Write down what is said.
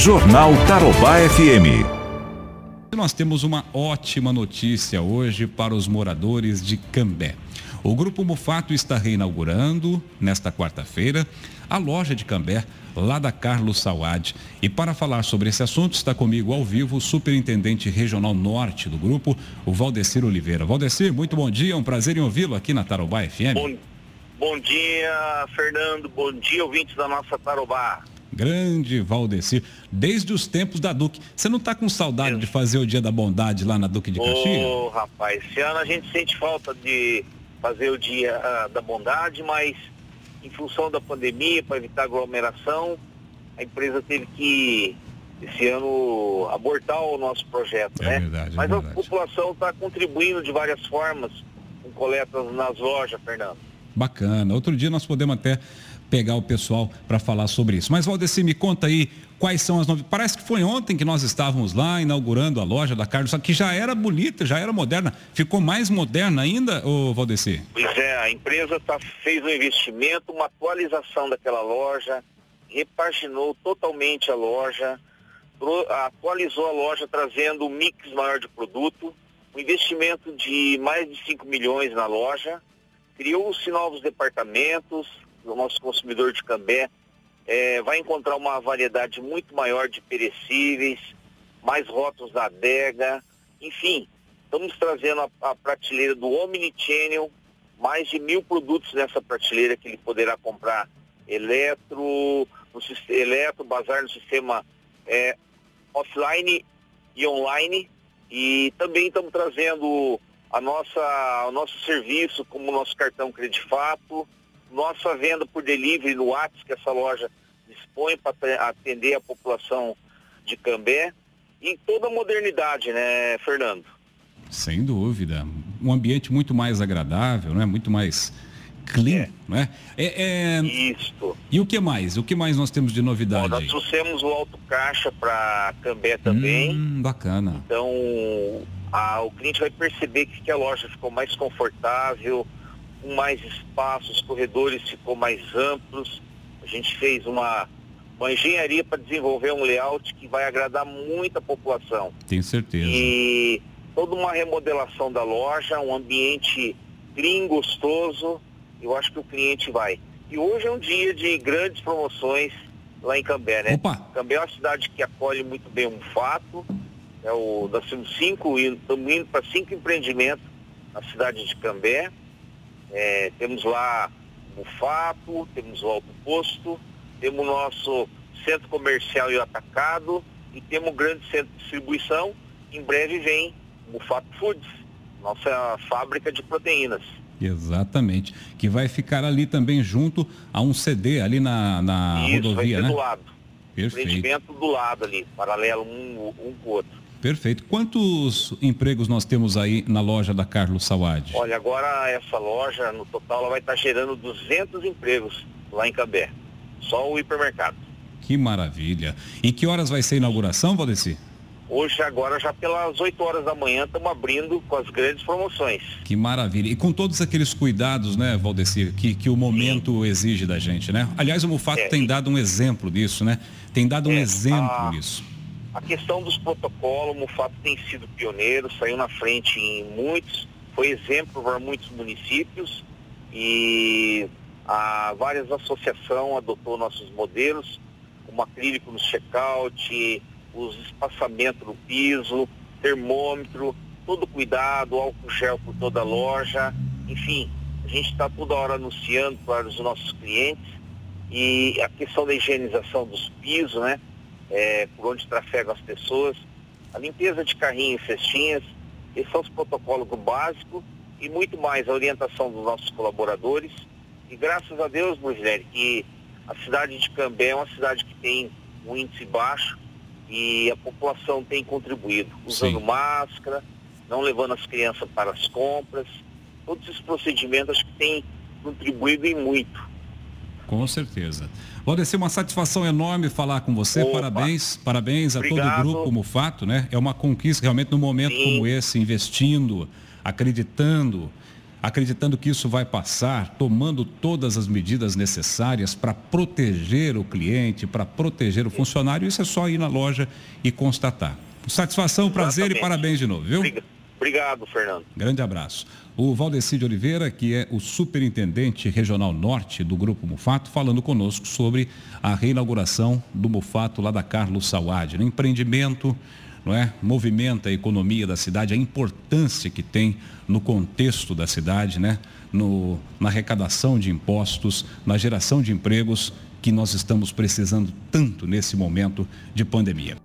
Jornal Tarobá FM. Nós temos uma ótima notícia hoje para os moradores de Cambé. O Grupo Mufato está reinaugurando, nesta quarta-feira, a loja de Cambé, lá da Carlos Sauad. E para falar sobre esse assunto, está comigo ao vivo o Superintendente Regional Norte do grupo, o Valdecir Oliveira. Valdecir, muito bom dia, um prazer em ouvi-lo aqui na Tarobá FM. Bom, bom dia, Fernando, bom dia, ouvintes da nossa Tarobá. Grande Valdecir, desde os tempos da Duque. Você não está com saudade de fazer o Dia da Bondade lá na Duque de Caxias? Ô, oh, rapaz, esse ano a gente sente falta de fazer o Dia uh, da Bondade, mas em função da pandemia, para evitar aglomeração, a empresa teve que, esse ano, abortar o nosso projeto, é né? Verdade, é mas verdade. a população está contribuindo de várias formas com coletas nas lojas, Fernando. Bacana. Outro dia nós podemos até pegar o pessoal para falar sobre isso. Mas, Valdeci, me conta aí quais são as novidades. Parece que foi ontem que nós estávamos lá inaugurando a loja da Carlos, que já era bonita, já era moderna. Ficou mais moderna ainda, ô Valdeci? Pois é, a empresa tá, fez um investimento, uma atualização daquela loja, repaginou totalmente a loja, atualizou a loja trazendo um mix maior de produto, um investimento de mais de 5 milhões na loja, criou-se novos departamentos, o nosso consumidor de Cambé é, vai encontrar uma variedade muito maior de perecíveis, mais rótulos da adega, enfim, estamos trazendo a, a prateleira do Omnichannel, mais de mil produtos nessa prateleira que ele poderá comprar. Eletro, no, eletro, bazar no sistema é, offline e online. E também estamos trazendo a nossa, o nosso serviço como o nosso cartão Credifato, nossa venda por delivery no WhatsApp que essa loja dispõe para atender a população de Cambé e toda a modernidade, né, Fernando? Sem dúvida. Um ambiente muito mais agradável, né? muito mais clean, é. não é? é, é... Isso. E o que mais? O que mais nós temos de novidade? Bom, nós trouxemos o alto caixa para Cambé também. Hum, bacana. Então, a, o cliente vai perceber que, que a loja ficou mais confortável, com mais espaço, os corredores ficou mais amplos. A gente fez uma, uma engenharia para desenvolver um layout que vai agradar muita população. Tenho certeza. E toda uma remodelação da loja, um ambiente clean, gostoso. Eu acho que o cliente vai. E hoje é um dia de grandes promoções lá em Cambé, né? Opa. Cambé é uma cidade que acolhe muito bem um fato. É o, nós temos cinco, estamos indo para cinco empreendimentos na cidade de Cambé. É, temos lá o Fato, temos o Alto Posto, temos o nosso centro comercial e atacado e temos o grande centro de distribuição. Em breve vem o Fato Foods, nossa fábrica de proteínas. Exatamente. Que vai ficar ali também junto a um CD ali na, na Isso, rodovia, vai ser né? do lado. Perfeito. Empreendimento do lado ali, paralelo um, um com o outro. Perfeito. Quantos empregos nós temos aí na loja da Carlos Sawad? Olha, agora essa loja, no total, ela vai estar gerando 200 empregos lá em Cambé. Só o hipermercado. Que maravilha. Em que horas vai ser a inauguração, Valdeci? Hoje, agora, já pelas 8 horas da manhã, estamos abrindo com as grandes promoções. Que maravilha. E com todos aqueles cuidados, né, Valdeci, que, que o momento Sim. exige da gente, né? Aliás, o Mufato é, tem dado um exemplo disso, né? Tem dado um é, exemplo a... disso. A questão dos protocolos, o Mufato tem sido pioneiro, saiu na frente em muitos, foi exemplo para muitos municípios e a várias associações adotou nossos modelos, como acrílico no check-out, os espaçamentos no piso, termômetro, todo cuidado, álcool gel por toda a loja, enfim, a gente está toda hora anunciando para os nossos clientes e a questão da higienização dos pisos, né? É, por onde trafegam as pessoas, a limpeza de carrinhos e cestinhas, esses são os protocolos do básico e muito mais a orientação dos nossos colaboradores. E graças a Deus, Brusinelli, que a cidade de Cambé é uma cidade que tem um índice baixo e a população tem contribuído, usando Sim. máscara, não levando as crianças para as compras. Todos esses procedimentos acho que têm contribuído em muito. Com certeza. Valdeci, uma satisfação enorme falar com você. Opa. Parabéns, parabéns a Obrigado. todo o grupo como fato, né? É uma conquista realmente no momento Sim. como esse, investindo, acreditando. acreditando que isso vai passar, tomando todas as medidas necessárias para proteger o cliente, para proteger o funcionário. Isso é só ir na loja e constatar. Satisfação, prazer Exatamente. e parabéns de novo, viu? Obrigado, Fernando. Grande abraço. O Valdeci de Oliveira, que é o superintendente regional norte do Grupo Mufato, falando conosco sobre a reinauguração do Mufato lá da Carlos Sauad. No empreendimento, não é? movimenta a economia da cidade, a importância que tem no contexto da cidade, né? no, na arrecadação de impostos, na geração de empregos que nós estamos precisando tanto nesse momento de pandemia.